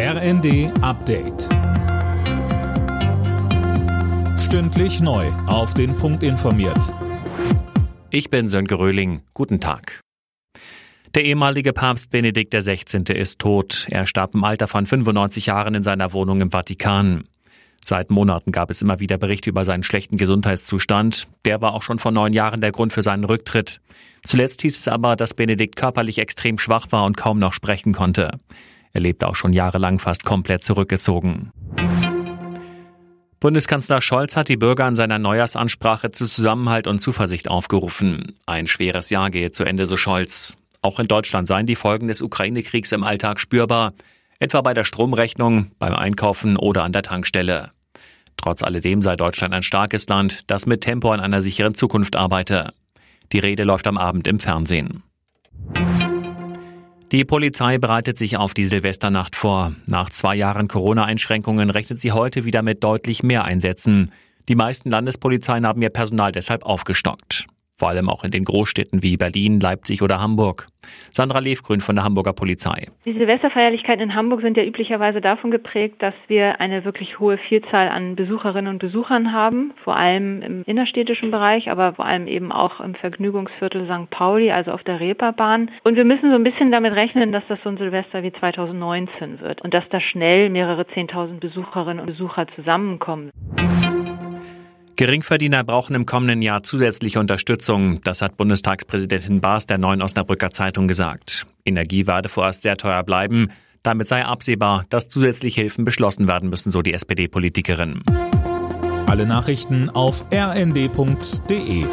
RND Update. Stündlich neu. Auf den Punkt informiert. Ich bin Sönke Röhling. Guten Tag. Der ehemalige Papst Benedikt XVI. ist tot. Er starb im Alter von 95 Jahren in seiner Wohnung im Vatikan. Seit Monaten gab es immer wieder Berichte über seinen schlechten Gesundheitszustand. Der war auch schon vor neun Jahren der Grund für seinen Rücktritt. Zuletzt hieß es aber, dass Benedikt körperlich extrem schwach war und kaum noch sprechen konnte. Er lebte auch schon jahrelang fast komplett zurückgezogen. Bundeskanzler Scholz hat die Bürger in seiner Neujahrsansprache zu Zusammenhalt und Zuversicht aufgerufen. Ein schweres Jahr gehe zu Ende, so Scholz. Auch in Deutschland seien die Folgen des Ukraine-Kriegs im Alltag spürbar, etwa bei der Stromrechnung, beim Einkaufen oder an der Tankstelle. Trotz alledem sei Deutschland ein starkes Land, das mit Tempo an einer sicheren Zukunft arbeite. Die Rede läuft am Abend im Fernsehen. Die Polizei bereitet sich auf die Silvesternacht vor. Nach zwei Jahren Corona-Einschränkungen rechnet sie heute wieder mit deutlich mehr Einsätzen. Die meisten Landespolizeien haben ihr Personal deshalb aufgestockt vor allem auch in den Großstädten wie Berlin, Leipzig oder Hamburg. Sandra Levgrün von der Hamburger Polizei. Die Silvesterfeierlichkeiten in Hamburg sind ja üblicherweise davon geprägt, dass wir eine wirklich hohe Vielzahl an Besucherinnen und Besuchern haben, vor allem im innerstädtischen Bereich, aber vor allem eben auch im Vergnügungsviertel St. Pauli, also auf der Reeperbahn. Und wir müssen so ein bisschen damit rechnen, dass das so ein Silvester wie 2019 wird und dass da schnell mehrere Zehntausend Besucherinnen und Besucher zusammenkommen. Geringverdiener brauchen im kommenden Jahr zusätzliche Unterstützung. Das hat Bundestagspräsidentin Baas der neuen Osnabrücker Zeitung gesagt. Energie werde vorerst sehr teuer bleiben. Damit sei absehbar, dass zusätzliche Hilfen beschlossen werden müssen, so die SPD-Politikerin. Alle Nachrichten auf rnd.de